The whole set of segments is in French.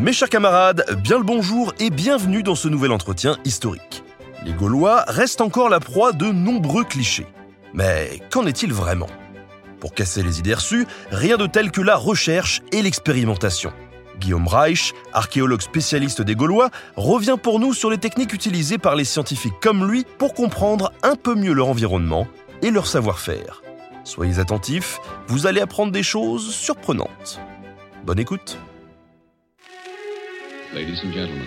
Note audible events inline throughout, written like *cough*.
Mes chers camarades, bien le bonjour et bienvenue dans ce nouvel entretien historique. Les Gaulois restent encore la proie de nombreux clichés. Mais qu'en est-il vraiment? Pour casser les idées reçues, rien de tel que la recherche et l'expérimentation. Guillaume Reich, archéologue spécialiste des Gaulois, revient pour nous sur les techniques utilisées par les scientifiques comme lui pour comprendre un peu mieux leur environnement et leur savoir-faire. Soyez attentifs, vous allez apprendre des choses surprenantes. Bonne écoute Ladies and gentlemen.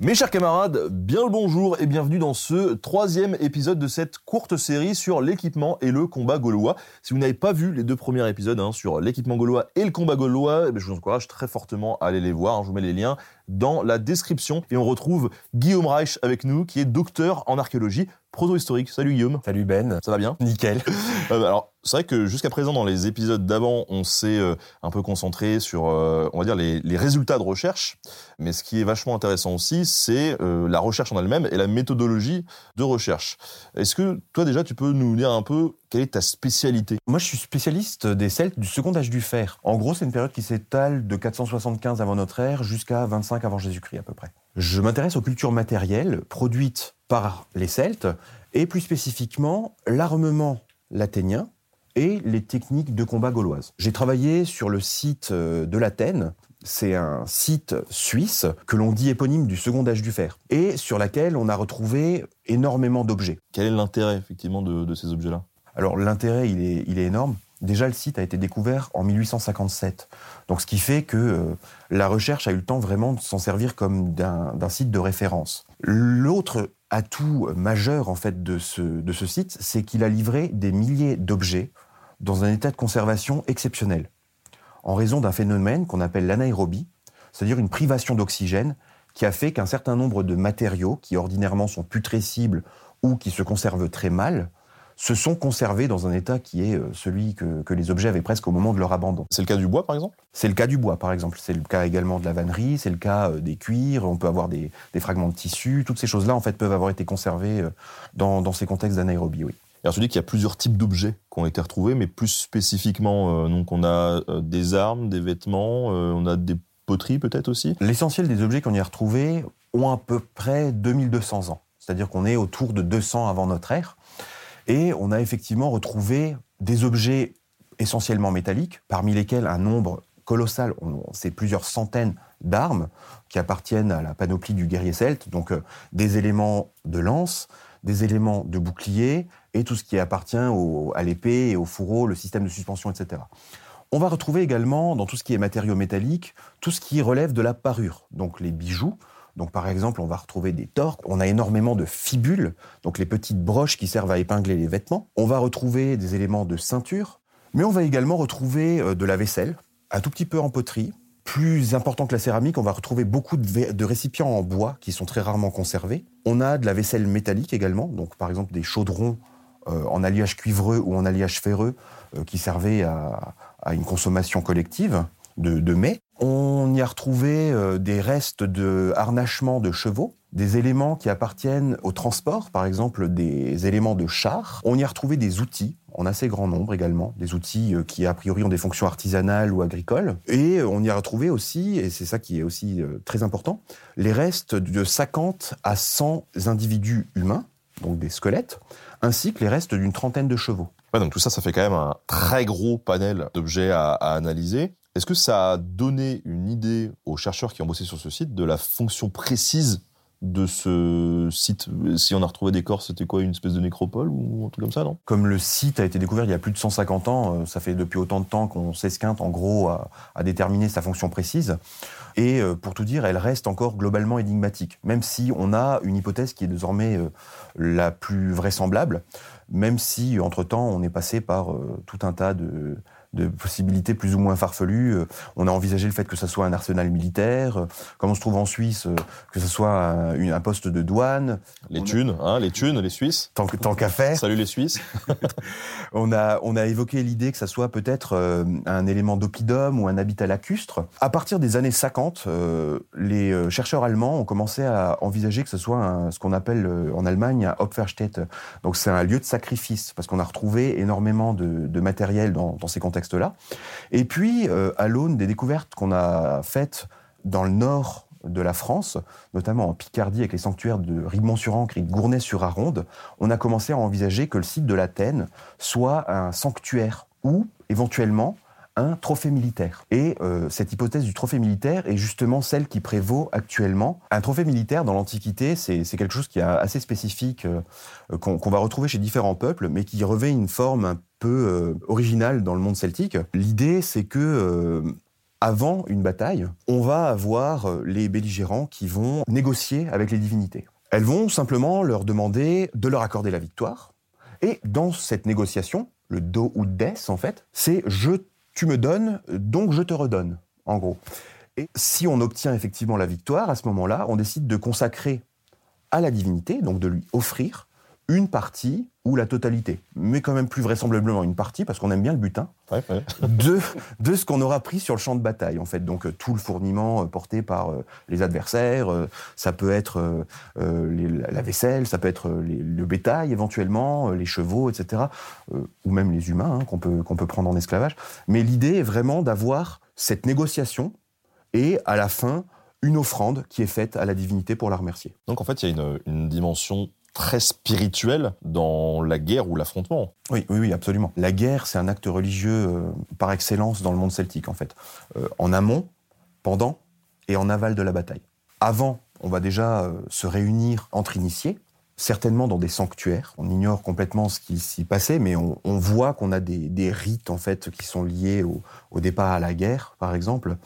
Mes chers camarades, bien le bonjour et bienvenue dans ce troisième épisode de cette courte série sur l'équipement et le combat gaulois. Si vous n'avez pas vu les deux premiers épisodes hein, sur l'équipement gaulois et le combat gaulois, eh je vous encourage très fortement à aller les voir. Je vous mets les liens dans la description. Et on retrouve Guillaume Reich avec nous, qui est docteur en archéologie proto-historique. Salut Guillaume. Salut Ben. Ça va bien? Nickel. *laughs* Euh, alors, c'est vrai que jusqu'à présent, dans les épisodes d'avant, on s'est euh, un peu concentré sur, euh, on va dire, les, les résultats de recherche. Mais ce qui est vachement intéressant aussi, c'est la recherche en elle-même et la méthodologie de recherche. Est-ce que toi déjà, tu peux nous dire un peu quelle est ta spécialité? Moi, je suis spécialiste des Celtes du second âge du fer. En gros, c'est une période qui s'étale de 475 avant notre ère jusqu'à 25 avant Jésus-Christ à peu près. Je m'intéresse aux cultures matérielles produites par les Celtes et plus spécifiquement l'armement laténien et les techniques de combat gauloises. J'ai travaillé sur le site euh, de l'Athènes. C'est un site suisse que l'on dit éponyme du second âge du fer et sur laquelle on a retrouvé énormément d'objets. Quel est l'intérêt effectivement de, de ces objets-là? Alors l'intérêt, il est, il est énorme. Déjà, le site a été découvert en 1857. Donc, ce qui fait que euh, la recherche a eu le temps vraiment de s'en servir comme d'un site de référence. L'autre atout majeur, en fait, de ce, de ce site, c'est qu'il a livré des milliers d'objets dans un état de conservation exceptionnel, en raison d'un phénomène qu'on appelle l'anaérobie, c'est-à-dire une privation d'oxygène qui a fait qu'un certain nombre de matériaux, qui ordinairement sont putrescibles ou qui se conservent très mal, se sont conservés dans un état qui est euh, celui que, que les objets avaient presque au moment de leur abandon. C'est le cas du bois, par exemple? C'est le cas du bois, par exemple. C'est le cas également de la vannerie, c'est le cas euh, des cuirs, on peut avoir des, des fragments de tissu. Toutes ces choses-là, en fait, peuvent avoir été conservées euh, dans, dans ces contextes d'anaérobie, oui. Alors, tu dis qu'il y a plusieurs types d'objets qui ont été retrouvés, mais plus spécifiquement, euh, donc on a des armes, des vêtements, euh, on a des poteries peut-être aussi? L'essentiel des objets qu'on y a retrouvés ont à peu près 2200 ans. C'est-à-dire qu'on est autour de 200 avant notre ère. Et on a effectivement retrouvé des objets essentiellement métalliques, parmi lesquels un nombre colossal, c'est plusieurs centaines d'armes qui appartiennent à la panoplie du guerrier celte, donc euh, des éléments de lance, des éléments de bouclier et tout ce qui appartient à l'épée et au fourreau, le système de suspension, etc. On va retrouver également dans tout ce qui est matériaux métalliques, tout ce qui relève de la parure, donc les bijoux. Donc par exemple, on va retrouver des torques, on a énormément de fibules, donc les petites broches qui servent à épingler les vêtements. On va retrouver des éléments de ceinture, mais on va également retrouver euh, de la vaisselle, un tout petit peu en poterie. Plus important que la céramique, on va retrouver beaucoup de, récipients en bois qui sont très rarement conservés. On a de la vaisselle métallique également, donc par exemple des chaudrons euh, en alliage cuivreux ou en alliage ferreux euh, qui servaient à, à une consommation collective de, de mets. On y a retrouvé euh, des restes de harnachement de chevaux, des éléments qui appartiennent au transport, par exemple des éléments de char. On y a retrouvé des outils en assez grand nombre également, des outils euh, qui a priori ont des fonctions artisanales ou agricoles. Et euh, on y a retrouvé aussi, et c'est ça qui est aussi très important, les restes de 50 à 100 individus humains, donc des squelettes, ainsi que les restes d'une trentaine de chevaux. Donc tout ça, ça fait quand même un très gros panel d'objets à analyser. Est-ce que ça a donné une idée aux chercheurs qui ont bossé sur ce site de la fonction précise de ce site? Si on a retrouvé des corps, c'était quoi Une espèce de nécropole ou un comme ça, non? Comme le site a été découvert il y a plus de 150 ans, euh, ça fait depuis autant de temps qu'on s'esquinte en gros à, à déterminer sa fonction précise. Et euh, pour tout dire, elle reste encore globalement énigmatique, même si on a une hypothèse qui est désormais euh, la plus vraisemblable, même si entre-temps on est passé par tout un tas de, de possibilités plus ou moins farfelues. Euh, On a envisagé le fait que ça soit un arsenal militaire, euh, comme on se trouve en Suisse, euh, que ce soit un, une- un poste de douane, Les On a- thunes, hein, les thunes, les Suisses. tant qu'à faire. Salut les Suisses. *laughs* On a, on a évoqué l'idée que ça soit peut-être un élément d'oppidum ou un habitat lacustre. À partir des années 50, euh, les chercheurs allemands ont commencé à envisager que ce soit un- ce qu'on appelle en Allemagne un Opferstätte. Donc c'est un lieu de sacrifice, parce qu'on a retrouvé énormément de, de matériel dans, dans ces Et puis, euh, à l'aune des découvertes qu'on a faites dans le nord de la France, notamment en Picardie avec les sanctuaires de Rigmont-sur-Ancre et de Gournay-sur-Aronde, on a commencé à envisager que le site de l'Athènes soit un sanctuaire ou éventuellement un trophée militaire. Et euh, cette hypothèse du trophée militaire est justement celle qui prévaut actuellement. Un trophée militaire dans l'Antiquité, c'est quelque chose qui est assez spécifique, euh, qu'on va retrouver chez différents peuples, mais qui revêt une forme un peu euh, originale dans le monde celtique. L'idée, c'est que avant une bataille, on va avoir les belligérants qui vont négocier avec les divinités. Elles vont simplement leur demander de leur accorder la victoire. Et dans cette négociation, le do ou des, en fait, c'est je, tu me donnes, donc je te redonne, en gros. Et si on obtient effectivement la victoire, à ce moment-là, on décide de consacrer à la divinité, donc de lui offrir une partie ou la totalité, mais quand même plus vraisemblablement une partie, parce qu'on aime bien le butin, Ouais, ouais. de, de ce qu'on aura pris sur le champ de bataille, en fait. Donc, euh, tout le fourniment euh, porté par euh, les adversaires, ça peut être la vaisselle, ça peut être le bétail éventuellement, les chevaux, etc., ou même les humains hein, qu'on peut, qu'on peut prendre en esclavage. Mais l'idée est vraiment d'avoir cette négociation et, à la fin, une offrande qui est faite à la divinité pour la remercier. Donc en fait, il y a une, une dimension très spirituelle dans la guerre ou l'affrontement. Oui, oui, oui, absolument. La guerre, c'est un acte religieux euh, par excellence dans le monde celtique, en fait. Euh, en amont, pendant et en aval de la bataille. Avant, on va déjà euh, se réunir entre initiés, certainement dans des sanctuaires. On ignore complètement ce qui s'y passait, mais on, voit qu'on a des, rites, en fait, qui sont liés au, départ à la guerre, par exemple.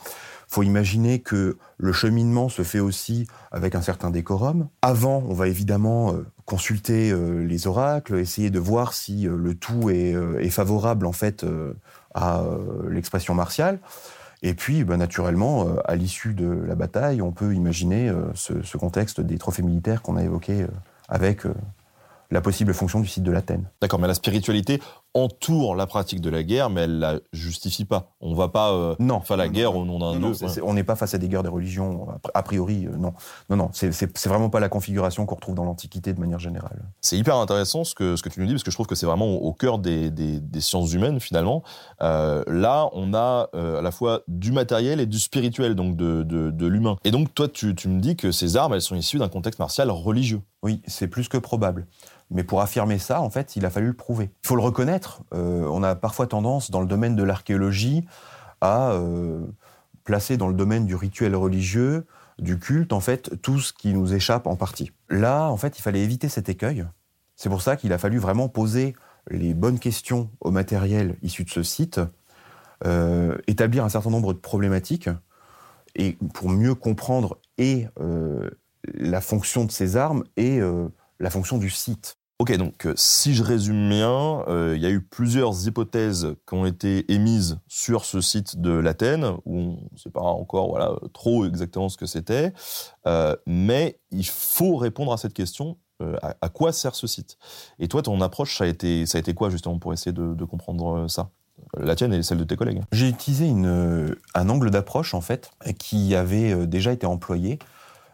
faut imaginer que le cheminement se fait aussi avec un certain décorum. Avant, on va évidemment consulter euh, les oracles, essayer de voir si euh, le tout est, euh, est favorable en fait à l'expression martiale. Et puis, ben, naturellement, à l'issue de la bataille, on peut imaginer ce, contexte des trophées militaires qu'on a évoqué avec la possible fonction du site de l'Athènes. D'accord, mais la spiritualité entoure la pratique de la guerre, mais elle la justifie pas. On va pas euh, Non. faire la Non, guerre non, au nom d'un dieu. ouais. on n'est pas face à des guerres des religions, a priori, euh, non. Non, non, c'est- vraiment pas la configuration qu'on retrouve dans l'Antiquité de manière générale. C'est hyper intéressant ce que, ce que tu nous dis, parce que je trouve que c'est vraiment au, cœur des, des- des sciences humaines, finalement. Euh, là, on a euh, à la fois du matériel et du spirituel, donc de, de, de l'humain. Et donc, toi, tu, tu me dis que ces armes, elles sont issues d'un contexte martial religieux. Oui, c'est plus que probable. Mais pour affirmer ça, en fait, il a fallu le prouver. Il faut le reconnaître. euh, on a parfois tendance, dans le domaine de l'archéologie, à euh, placer dans le domaine du rituel religieux, du culte, en fait, tout ce qui nous échappe en partie. Là, en fait, il fallait éviter cet écueil. C'est pour ça qu'il a fallu vraiment poser les bonnes questions au matériel issu de ce site, euh, établir un certain nombre de problématiques, et pour mieux comprendre et la fonction de ces armes et la fonction du site. Ok, donc euh, si je résume bien, euh, il y a eu plusieurs hypothèses qui ont été émises sur ce site de l'Athènes, où on ne sait pas encore voilà, trop exactement ce que c'était, euh, mais il faut répondre à cette question, à, quoi sert ce site? Et toi, ton approche, ça a été, ça a été quoi justement pour essayer de, comprendre ça? La tienne et celle de tes collègues. J'ai utilisé une, un angle d'approche, en fait, qui avait déjà été employé,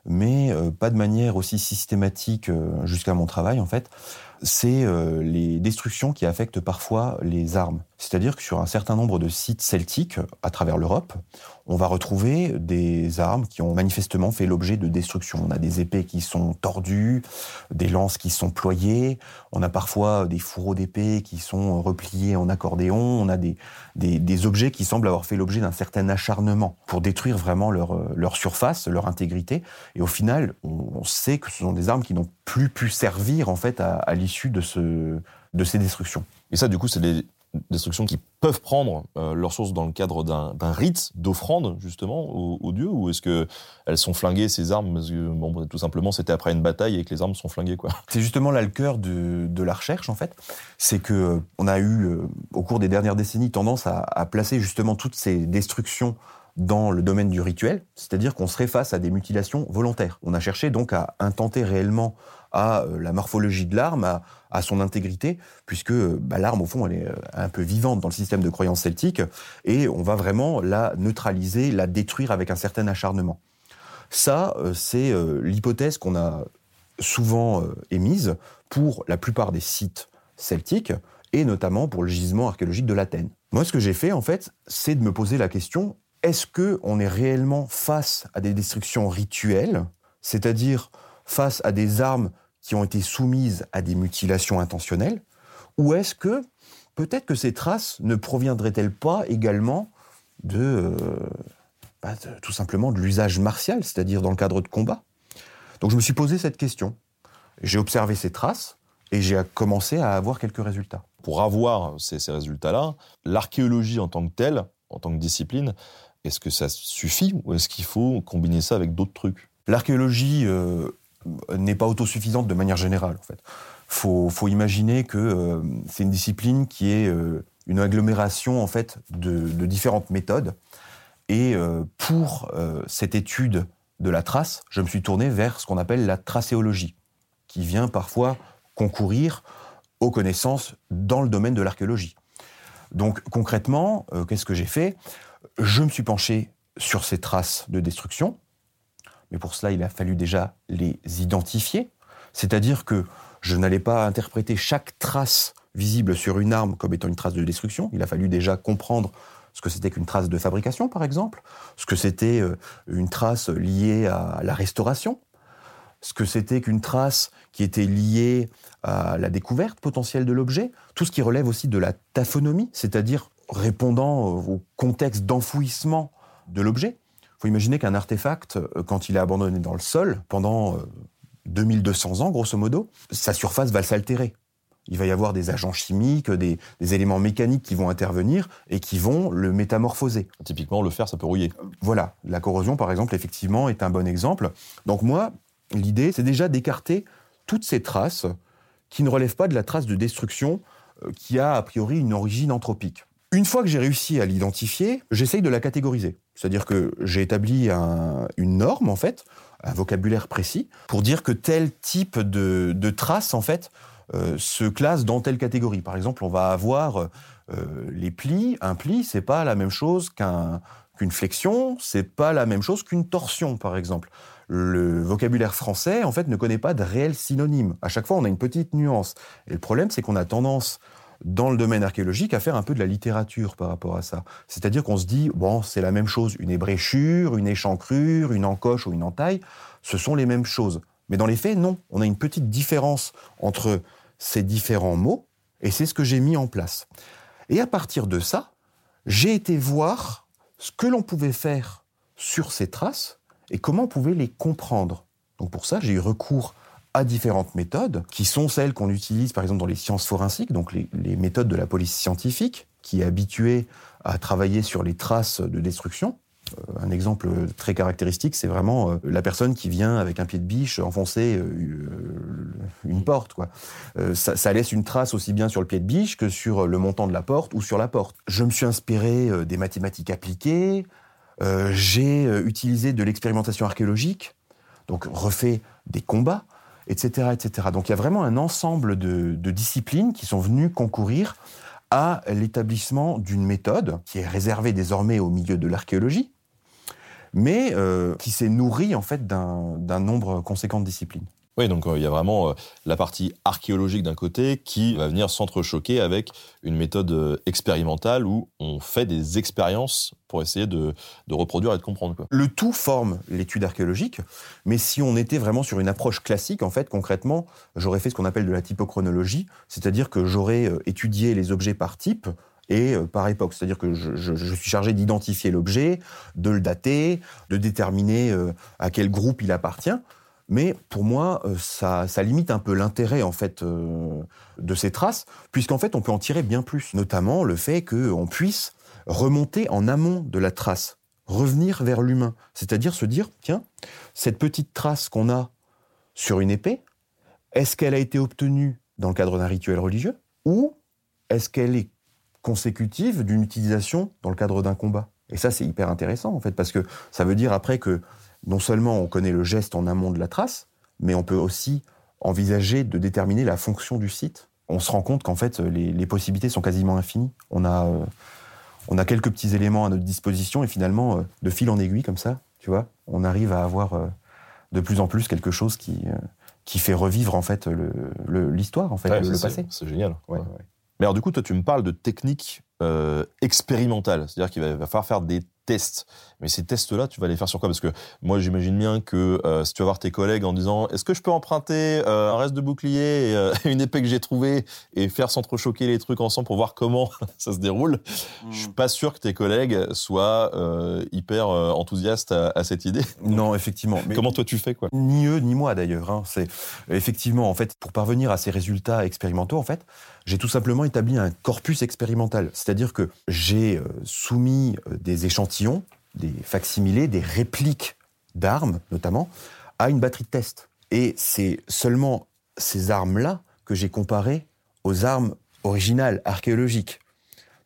mais euh, pas de manière aussi systématique euh, jusqu'à mon travail, en fait. C'est euh, les destructions qui affectent parfois les armes. C'est-à-dire que sur un certain nombre de sites celtiques à travers l'Europe, on va retrouver des armes qui ont manifestement fait l'objet de destruction. On a des épées qui sont tordues, des lances qui sont ployées, on a parfois des fourreaux d'épées qui sont repliés en accordéon, on a des, des, objets qui semblent avoir fait l'objet d'un certain acharnement pour détruire vraiment leur, leur surface, leur intégrité. Et au final, on, on sait que ce sont des armes qui n'ont plus pu servir en fait à, à l'issue de, ce, de ces destructions. Et ça, du coup, c'est des destructions qui peuvent prendre euh, leur source dans le cadre d'un rite d'offrande, justement, aux, aux dieux Ou est-ce que elles sont flinguées, ces armes parce que, bon, Tout simplement, c'était après une bataille et que les armes sont flinguées, quoi. C'est justement là le cœur de, de la recherche, en fait. C'est que euh, on a eu, euh, au cours des dernières décennies, tendance à, à placer justement toutes ces destructions dans le domaine du rituel, c'est-à-dire qu'on serait face à des mutilations volontaires. On a cherché donc à intenter réellement à euh, la morphologie de l'arme, à, son intégrité, puisque bah, l'arme, au fond, elle est euh, un peu vivante dans le système de croyance celtique, et on va vraiment la neutraliser, la détruire avec un certain acharnement. Ça, euh, c'est l'hypothèse qu'on a souvent émise pour la plupart des sites celtiques, et notamment pour le gisement archéologique de l'Athènes. Moi, ce que j'ai fait, en fait, c'est de me poser la question, est-ce qu'on est réellement face à des destructions rituelles, c'est-à-dire face à des armes qui ont été soumises à des mutilations intentionnelles Ou est-ce que peut-être que ces traces ne proviendraient-elles pas également de, euh, bah, de- tout simplement de l'usage martial, c'est-à-dire dans le cadre de combat? Donc je me suis posé cette question. J'ai observé ces traces et j'ai commencé à avoir quelques résultats. Pour avoir ces, ces résultats-là, l'archéologie en tant que telle, en tant que discipline, est-ce que ça suffit ou est-ce qu'il faut combiner ça avec d'autres trucs? L'archéologie euh, n'est pas autosuffisante de manière générale. En fait, faut, imaginer que euh, c'est une discipline qui est euh, une agglomération en fait de, différentes méthodes. Et euh, pour cette étude de la trace, je me suis tourné vers ce qu'on appelle la tracéologie, qui vient parfois concourir aux connaissances dans le domaine de l'archéologie. Donc concrètement, qu'est-ce que j'ai fait? Je me suis penché sur ces traces de destruction, mais pour cela, il a fallu déjà les identifier. C'est-à-dire que je n'allais pas interpréter chaque trace visible sur une arme comme étant une trace de destruction. Il a fallu déjà comprendre ce que c'était qu'une trace de fabrication, par exemple, ce que c'était euh, une trace liée à la restauration, ce que c'était qu'une trace qui était liée à la découverte potentielle de l'objet, tout ce qui relève aussi de la taphonomie, c'est-à-dire répondant au contexte d'enfouissement de l'objet. Faut imaginer qu'un artefact, euh, quand il est abandonné dans le sol, pendant euh, 2200 ans, grosso modo, sa surface va s'altérer. Il va y avoir des agents chimiques, des, des éléments mécaniques qui vont intervenir et qui vont le métamorphoser. Typiquement, le fer, ça peut rouiller. Voilà, la corrosion, par exemple, effectivement, est un bon exemple. Donc moi, l'idée, c'est déjà d'écarter toutes ces traces qui ne relèvent pas de la trace de destruction euh, qui a a priori une origine anthropique. Une fois que j'ai réussi à l'identifier, j'essaye de la catégoriser. C'est-à-dire que j'ai établi un- une norme, en fait, un vocabulaire précis, pour dire que tel type de, de trace, en fait, euh, se classe dans telle catégorie. Par exemple, on va avoir euh, les plis. Un pli, c'est pas la même chose qu'un qu'une flexion, c'est pas la même chose qu'une torsion, par exemple. Le vocabulaire français, en fait, ne connaît pas de réel synonyme. À chaque fois, on a une petite nuance. Et le problème, c'est qu'on a tendance, dans le domaine archéologique, à faire un peu de la littérature par rapport à ça. C'est-à-dire qu'on se dit, bon, c'est la même chose. Une ébréchure, une échancrure, une encoche ou une entaille, ce sont les mêmes choses. Mais dans les faits, non. On a une petite différence entre ces différents mots, et c'est ce que j'ai mis en place. Et à partir de ça, j'ai été voir ce que l'on pouvait faire sur ces traces et comment on pouvait les comprendre. Donc pour ça, j'ai eu recours à différentes méthodes, qui sont celles qu'on utilise par exemple dans les sciences forensiques, donc les, méthodes de la police scientifique, qui est habituée à travailler sur les traces de destruction. Euh, un exemple très caractéristique, c'est vraiment euh, la personne qui vient avec un pied de biche enfoncer euh, une porte. Ça, laisse une trace aussi bien sur le pied de biche que sur le montant de la porte ou sur la porte. Je me suis inspiré des mathématiques appliquées, j'ai utilisé de l'expérimentation archéologique, donc refait des combats, etc., etc. Donc il y a vraiment un ensemble de, de disciplines qui sont venues concourir à l'établissement d'une méthode qui est réservée désormais au milieu de l'archéologie, mais euh, qui s'est nourrie en fait d'un d'un nombre conséquent de disciplines. Oui, donc euh, il y a vraiment euh, la partie archéologique d'un côté qui va venir s'entrechoquer avec une méthode euh, expérimentale où on fait des expériences pour essayer de, reproduire et de comprendre. Quoi. Le tout forme l'étude archéologique, mais si on était vraiment sur une approche classique, en fait, concrètement, j'aurais fait ce qu'on appelle de la typochronologie, c'est-à-dire que j'aurais étudié les objets par type et par époque. C'est-à-dire que je, suis chargé d'identifier l'objet, de le dater, de déterminer à quel groupe il appartient. Mais pour moi, euh, ça, limite un peu l'intérêt en fait euh, de ces traces, puisqu'en fait on peut en tirer bien plus, notamment le fait qu'on puisse remonter en amont de la trace, revenir vers l'humain, c'est-à-dire se dire tiens, cette petite trace qu'on a sur une épée, est-ce qu'elle a été obtenue dans le cadre d'un rituel religieux ou est-ce qu'elle est consécutive d'une utilisation dans le cadre d'un combat? Et ça c'est hyper intéressant en fait parce que ça veut dire après que non seulement on connaît le geste en amont de la trace, mais on peut aussi envisager de déterminer la fonction du site. On se rend compte qu'en fait, les, les possibilités sont quasiment infinies. On a, euh, on a quelques petits éléments à notre disposition et finalement, euh, de fil en aiguille comme ça, tu vois, on arrive à avoir euh, de plus en plus quelque chose qui, qui fait revivre en fait le- le- l'histoire, en fait, Ouais, le, passé. C'est génial. Ouais, Ouais. ouais. Mais alors du coup, toi, tu me parles de techniques expérimentales, c'est-à-dire qu'il va, va falloir faire des tests. Mais ces tests-là, tu vas les faire sur quoi? Parce que moi, j'imagine bien que euh, si tu vas voir tes collègues en disant est-ce que je peux emprunter euh, un reste de bouclier et euh, *laughs* une épée que j'ai trouvée et faire s'entrechoquer les trucs ensemble pour voir comment *laughs* ça se déroule, je suis pas sûr que tes collègues soient hyper enthousiastes à, à cette idée. *laughs* Non, effectivement. Mais Comment toi tu fais quoi? Ni eux ni moi d'ailleurs. hein. C'est effectivement en fait pour parvenir à ces résultats expérimentaux en fait, j'ai tout simplement établi un corpus expérimental. C'est-à-dire que j'ai soumis des échantillons, des facsimilés, des répliques d'armes notamment, à une batterie de test. Et c'est seulement ces armes-là que j'ai comparées aux armes originales archéologiques.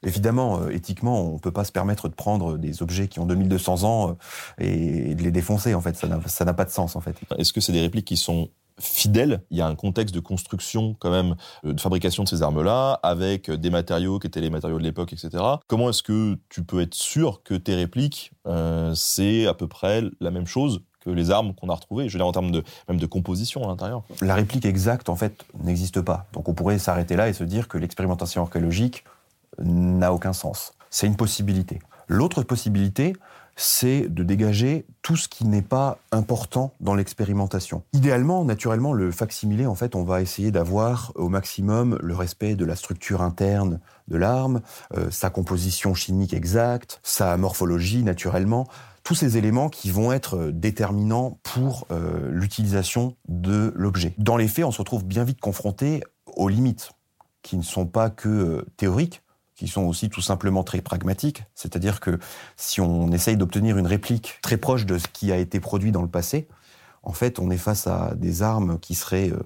Évidemment, euh, éthiquement, on ne peut pas se permettre de prendre des objets qui ont 2200 ans euh, et, de les défoncer, en fait. Ça n'a pas de sens, en fait. Est-ce que c'est des répliques qui sont fidèles Il y a un contexte de construction quand même, euh, de fabrication de ces armes-là, avec des matériaux qui étaient les matériaux de l'époque, etc. Comment est-ce que tu peux être sûr que tes répliques, euh, c'est à peu près la même chose que les armes qu'on a retrouvées? Je veux dire en termes de même de composition à l'intérieur. La réplique exacte, en fait, n'existe pas. Donc on pourrait s'arrêter là et se dire que l'expérimentation archéologique n'a aucun sens. C'est une possibilité. L'autre possibilité, c'est de dégager tout ce qui n'est pas important dans l'expérimentation. Idéalement, naturellement, le facsimilé, en fait, on va essayer d'avoir au maximum le respect de la structure interne de l'arme, euh, sa composition chimique exacte, sa morphologie, naturellement, tous ces éléments qui vont être euh, déterminants pour euh, l'utilisation de l'objet. Dans les faits, on se retrouve bien vite confronté aux limites, qui ne sont pas que théoriques, qui sont aussi tout simplement très pragmatiques. C'est-à-dire que si on essaye d'obtenir une réplique très proche de ce qui a été produit dans le passé, en fait, on est face à des armes qui seraient euh,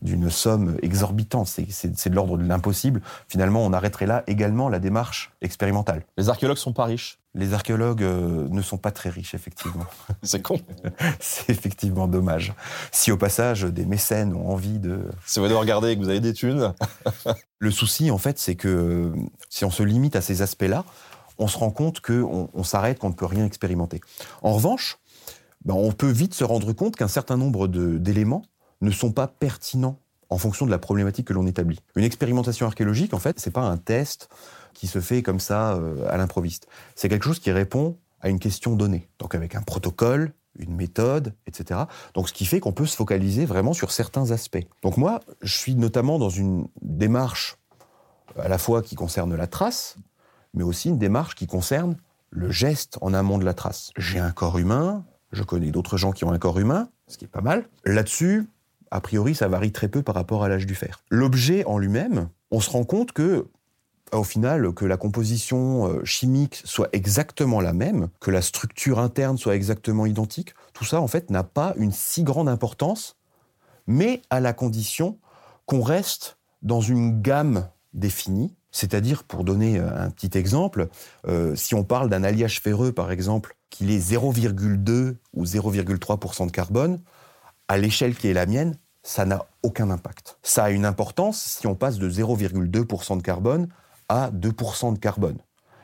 d'une somme exorbitante. C'est- de l'ordre de l'impossible. Finalement, on arrêterait là également la démarche expérimentale. Les archéologues sont pas riches. Les archéologues euh, ne sont pas très riches, effectivement. *laughs* C'est con. *laughs* C'est effectivement dommage. Si au passage des mécènes ont envie de... Si vous allez regarder et que vous avez des thunes, *laughs* Le souci, en fait, c'est que euh, si on se limite à ces aspects-là, on se rend compte qu'on on, s'arrête, qu'on ne peut rien expérimenter. En revanche, ben, on peut vite se rendre compte qu'un certain nombre d'éléments ne sont pas pertinents en fonction de la problématique que l'on établit. Une expérimentation archéologique, en fait, c'est pas un test qui se fait comme ça euh, à l'improviste. C'est quelque chose qui répond à une question donnée. Donc avec un protocole, une méthode, etc. Donc ce qui fait qu'on peut se focaliser vraiment sur certains aspects. Donc moi, je suis notamment dans une démarche à la fois qui concerne la trace, mais aussi une démarche qui concerne le geste en amont de la trace. J'ai un corps humain, je connais d'autres gens qui ont un corps humain, ce qui est pas mal. Là-dessus, a priori, ça varie très peu par rapport à l'âge du fer. L'objet en lui-même, on se rend compte que au final, que la composition euh, chimique soit exactement la même, que la structure interne soit exactement identique, tout ça, en fait, n'a pas une si grande importance, mais à la condition qu'on reste dans une gamme définie. C'est-à-dire, pour donner euh, un petit exemple, euh, si on parle d'un alliage ferreux, par exemple, qu'il est 0,2 ou 0,3% de carbone, à l'échelle qui est la mienne, ça n'a aucun impact. Ça a une importance si on passe de 0,2% de carbone à 2% de carbone.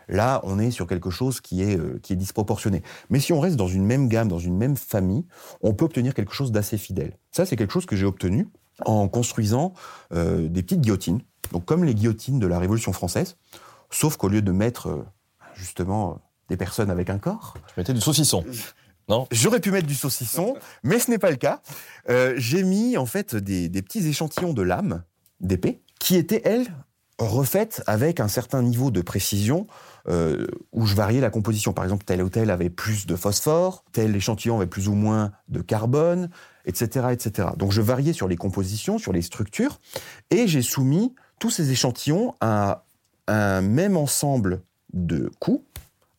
Là, on est sur quelque chose qui est, euh, qui est disproportionné. Mais si on reste dans une même gamme, dans une même famille, on peut obtenir quelque chose d'assez fidèle. Ça, c'est quelque chose que j'ai obtenu en construisant euh, des petites guillotines, donc comme les guillotines de la Révolution française, sauf qu'au lieu de mettre euh, justement des personnes avec un corps, Tu mettais du saucisson. Non? J'aurais pu mettre du saucisson, mais ce n'est pas le cas. J'ai mis en fait des, des petits échantillons de lames d'épée qui étaient, elles, refaites avec un certain niveau de précision euh, où je variais la composition. Par exemple, tel ou tel avait plus de phosphore, tel échantillon avait plus ou moins de carbone, etc. etc. Donc je variais sur les compositions, sur les structures, et j'ai soumis tous ces échantillons à un même ensemble de coups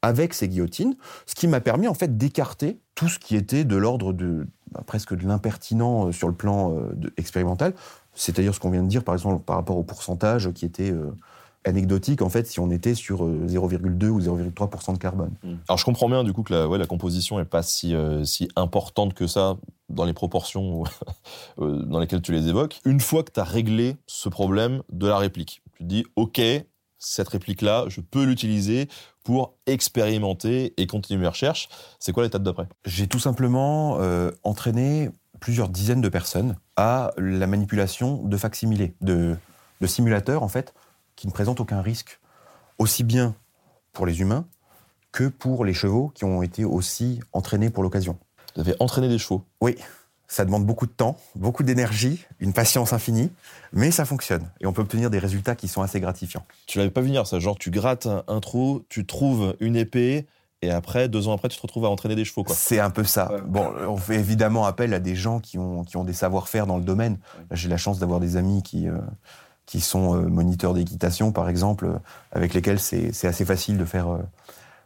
avec ces guillotines, ce qui m'a permis en fait d'écarter tout ce qui était de l'ordre bah, presque de l'impertinent euh, sur le plan euh, expérimental, c'est-à-dire ce qu'on vient de dire par exemple par rapport au pourcentage qui était euh, anecdotique en fait si on était sur euh, 0,2 ou 0,3% de carbone. Alors je comprends bien du coup que la, ouais, la composition n'est pas si, euh, si importante que ça dans les proportions *laughs* euh, dans lesquelles tu les évoques. Une fois que tu as réglé ce problème de la réplique, tu te dis ok, cette réplique-là, je peux l'utiliser pour expérimenter et continuer mes recherches. C'est quoi l'étape d'après? J'ai tout simplement euh, entraîné plusieurs dizaines de personnes à la manipulation de facsimilés, de, de simulateurs en fait, qui ne présentent aucun risque, aussi bien pour les humains que pour les chevaux qui ont été aussi entraînés pour l'occasion. Tu avais entraîné des chevaux. Oui, ça demande beaucoup de temps, beaucoup d'énergie, une patience infinie, mais ça fonctionne et on peut obtenir des résultats qui sont assez gratifiants. Tu l'avais pas vu venir ça, genre tu grattes un trou, tu trouves une épée et après, deux ans après, tu te retrouves à entraîner des chevaux. Quoi. C'est un peu ça. Bon, on fait évidemment appel à des gens qui ont, qui ont des savoir-faire dans le domaine. J'ai la chance d'avoir des amis qui, euh, qui sont euh, moniteurs d'équitation, par exemple, euh, avec lesquels c'est c'est assez facile de faire, euh,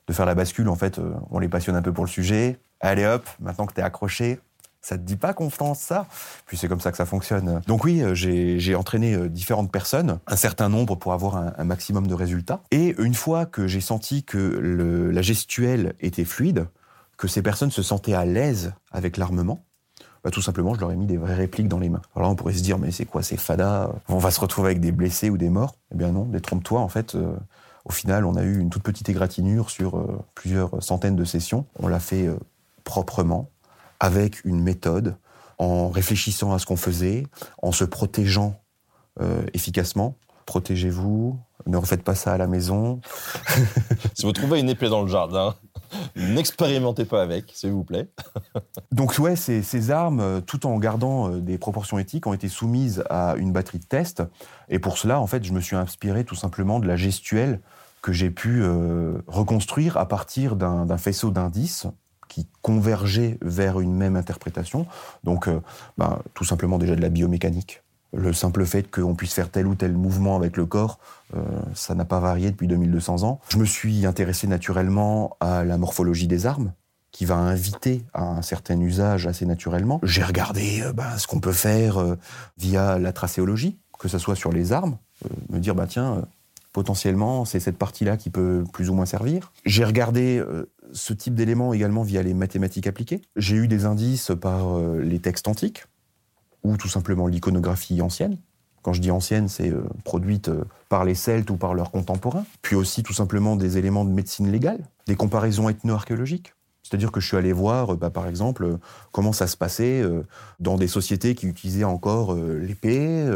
de faire la bascule. En fait, euh, on les passionne un peu pour le sujet. Allez hop, maintenant que t'es accroché, ça te dit pas tente ça? Puis c'est comme ça que ça fonctionne. Donc oui, euh, j'ai entraîné euh, différentes personnes, un certain nombre pour avoir un, maximum de résultats. Et une fois que j'ai senti que la gestuelle était fluide, que ces personnes se sentaient à l'aise avec l'armement, bah, tout simplement, je leur ai mis des vraies répliques dans les mains. Alors là, on pourrait se dire, mais c'est quoi ces fadas On va se retrouver avec des blessés ou des morts? Eh bien non, détrompe-toi, en fait. euh, au final, on a eu une toute petite égratignure sur plusieurs centaines de sessions. On l'a fait proprement, avec une méthode, en réfléchissant à ce qu'on faisait, en se protégeant euh, efficacement. Protégez-vous, ne refaites pas ça à la maison. *laughs* Si vous trouvez une épée dans le jardin, *laughs* n'expérimentez pas avec, s'il vous plaît. *laughs* Donc ouais, ces, ces armes, euh, tout en gardant euh, des proportions éthiques, ont été soumises à une batterie de test. Et pour cela, en fait, je me suis inspiré tout simplement de la gestuelle que j'ai pu euh, reconstruire à partir d'un faisceau d'indices qui convergeaient vers une même interprétation. Donc, euh, ben, tout simplement déjà de la biomécanique. Le simple fait qu'on puisse faire tel ou tel mouvement avec le corps, euh, ça n'a pas varié depuis 2200 ans. Je me suis intéressé naturellement à la morphologie des armes, qui va inviter à un certain usage assez naturellement. J'ai regardé euh, ben, ce qu'on peut faire via la tracéologie, que ce soit sur les armes, me dire, bah tiens, potentiellement, c'est cette partie-là qui peut plus ou moins servir. J'ai regardé ce type d'éléments également via les mathématiques appliquées. J'ai eu des indices par euh, les textes antiques, ou tout simplement l'iconographie ancienne. Quand je dis ancienne, c'est euh, produite euh, par les Celtes ou par leurs contemporains. Puis aussi tout simplement des éléments de médecine légale, des comparaisons ethno-archéologiques. C'est-à-dire que je suis allé voir, euh, bah, par exemple, euh, comment ça se passait euh, dans des sociétés qui utilisaient encore l'épée,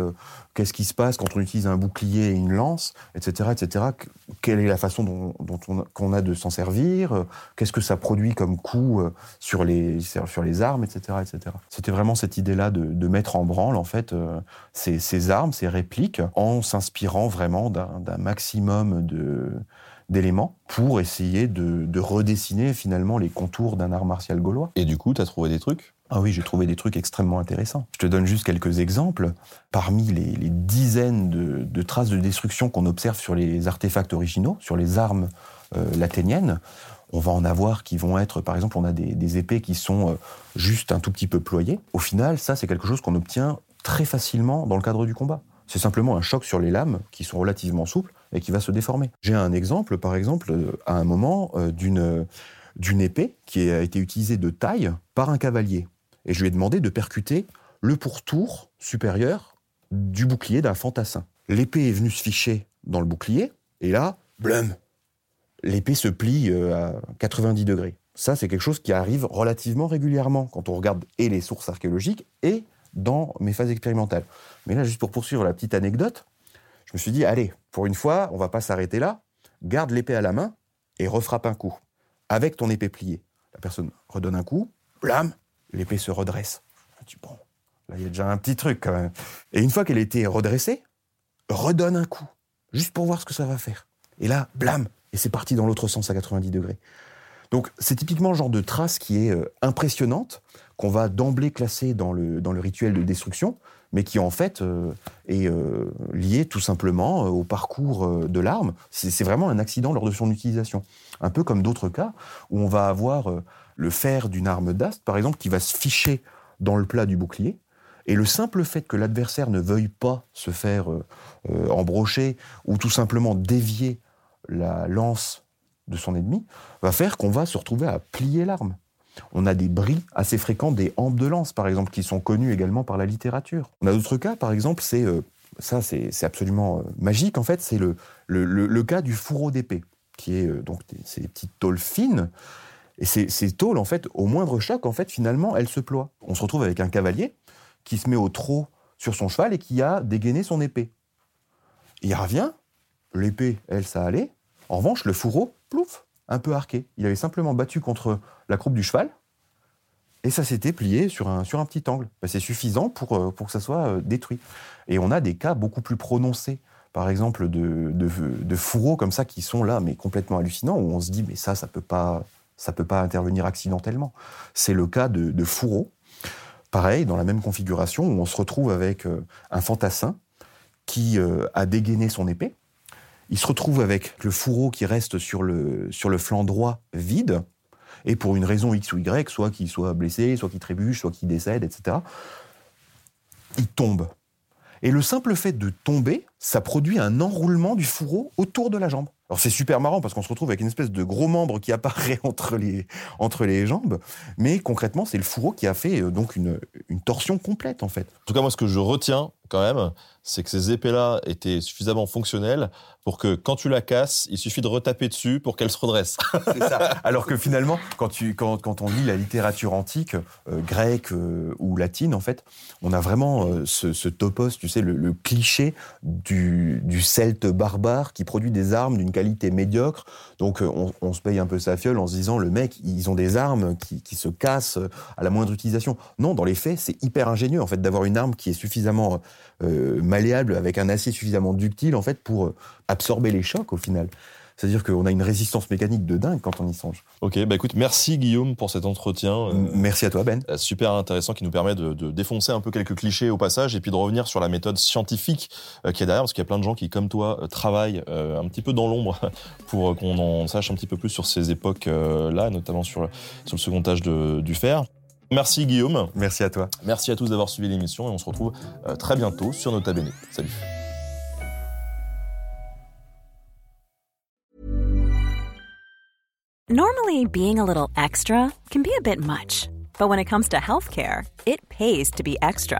qu'est-ce qui se passe quand on utilise un bouclier et une lance, etc., etc. Que- Quelle est la façon dont, on qu'on a de s'en servir Qu'est-ce que ça produit comme coût sur les sur les armes, etc., etc. C'était vraiment cette idée-là de, mettre en branle en fait ces, armes, ces répliques, en s'inspirant vraiment d'un maximum de d'éléments pour essayer de, de redessiner finalement les contours d'un art martial gaulois. Et du coup, tu as trouvé des trucs? Ah oui, j'ai trouvé des trucs extrêmement intéressants. Je te donne juste quelques exemples. Parmi les, les dizaines de, de traces de destruction qu'on observe sur les artefacts originaux, sur les armes euh, laténiennes, on va en avoir qui vont être, par exemple, on a des, des épées qui sont euh, juste un tout petit peu ployées. Au final, ça, c'est quelque chose qu'on obtient très facilement dans le cadre du combat. C'est simplement un choc sur les lames qui sont relativement souples et qui va se déformer. J'ai un exemple, par exemple, euh, à un moment, euh, d'une d'une épée qui a été utilisée de taille par un cavalier. Et je lui ai demandé de percuter le pourtour supérieur du bouclier d'un fantassin. L'épée est venue se ficher dans le bouclier, et là, blum l'épée se plie euh, à 90 degrés. Ça, c'est quelque chose qui arrive relativement régulièrement quand on regarde et les sources archéologiques et dans mes phases expérimentales. Mais là, juste pour poursuivre la petite anecdote, je me suis dit, allez, pour une fois, on va pas s'arrêter là, garde l'épée à la main et refrappe un coup, avec ton épée pliée. La personne redonne un coup, blam, l'épée se redresse. Je me dis, bon, là, il y a déjà un petit truc quand même. Et une fois qu'elle était redressée, redonne un coup, juste pour voir ce que ça va faire. Et là, blam, et c'est parti dans l'autre sens à 90 degrés. Donc c'est typiquement le genre de trace qui est euh, impressionnante, qu'on va d'emblée classer dans le, dans le rituel de destruction, mais qui en fait euh, est euh, lié tout simplement euh, au parcours de l'arme. C'est vraiment un accident lors de son utilisation. Un peu comme d'autres cas où on va avoir le fer d'une arme d'ast, par exemple, qui va se ficher dans le plat du bouclier. Et le simple fait que l'adversaire ne veuille pas se faire embrocher ou tout simplement dévier la lance de son ennemi va faire qu'on va se retrouver à plier l'arme. On a des bris assez fréquents des hampes de lance, par exemple, qui sont connus également par la littérature. On a d'autres cas, par exemple, c'est euh, ça, c'est c'est absolument euh, magique. En fait, c'est le, le, le- cas du fourreau d'épée, qui est euh, donc des- ces petites tôles fines. Et ces, ces tôles, en fait, au moindre choc, en fait, finalement, elles se ploient. On se retrouve avec un cavalier qui se met au trot sur son cheval et qui a dégainé son épée. Il revient, l'épée, elle, ça allait. En revanche, le fourreau, plouf, un peu arqué. Il avait simplement battu contre la croupe du cheval et ça s'était plié sur un, sur un petit angle. Ben, c'est suffisant pour, euh, pour que ça soit euh, détruit. Et on a des cas beaucoup plus prononcés, par exemple, de, de, de fourreaux comme ça qui sont là, mais complètement hallucinants, où on se dit, mais ça, ça peut pas, ça peut pas intervenir accidentellement. C'est le cas de, de fourreaux, pareil, dans la même configuration, où on se retrouve avec euh, un fantassin qui a dégainé son épée. Il se retrouve avec le fourreau qui reste sur le, sur le flanc droit vide, et pour une raison X ou Y, soit qu'il soit blessé, soit qu'il trébuche, soit qu'il décède, etc., il tombe. Et le simple fait de tomber, ça produit un enroulement du fourreau autour de la jambe. Alors c'est super marrant parce qu'on se retrouve avec une espèce de gros membre qui apparaît *laughs* entre les, entre les jambes, mais concrètement c'est le fourreau qui a fait euh, donc une, une torsion complète en fait. En tout cas, moi, ce que je retiens quand même, c'est que ces épées-là étaient suffisamment fonctionnelles pour que quand tu la casses, il suffit de retaper dessus pour qu'elle se redresse. *laughs* Alors que finalement, quand, tu, quand, quand on lit la littérature antique, euh, grecque euh, ou latine, en fait, on a vraiment euh, ce, topos, tu sais, le, cliché du, celte barbare qui produit des armes d'une qualité médiocre. Donc on, se paye un peu sa fiole en se disant, le mec, ils ont des armes qui, qui se cassent à la moindre utilisation. Non, dans les faits, c'est hyper ingénieux, en fait, d'avoir une arme qui est suffisamment euh, malléable, avec un acier suffisamment ductile, en fait, pour euh, absorber les chocs, au final. C'est-à-dire qu'on a une résistance mécanique de dingue quand on y songe. ok, bah écoute, merci Guillaume pour cet entretien. euh, Merci à toi, Ben. euh, super intéressant qui nous permet de, de défoncer un peu quelques clichés au passage et puis de revenir sur la méthode scientifique euh, qui est derrière parce qu'il y a plein de gens qui comme toi euh, travaillent un petit peu dans l'ombre *laughs* pour qu'on en sache un petit peu plus sur ces époques euh, là notamment sur, sur le second âge de- du fer. Merci Guillaume, Merci à toi. merci à tous d'avoir suivi l'émission et on se retrouve euh, très bientôt sur Nota Bene. Salut. Normally, being a little extra can be a bit much, but when it comes to healthcare, it pays to be extra.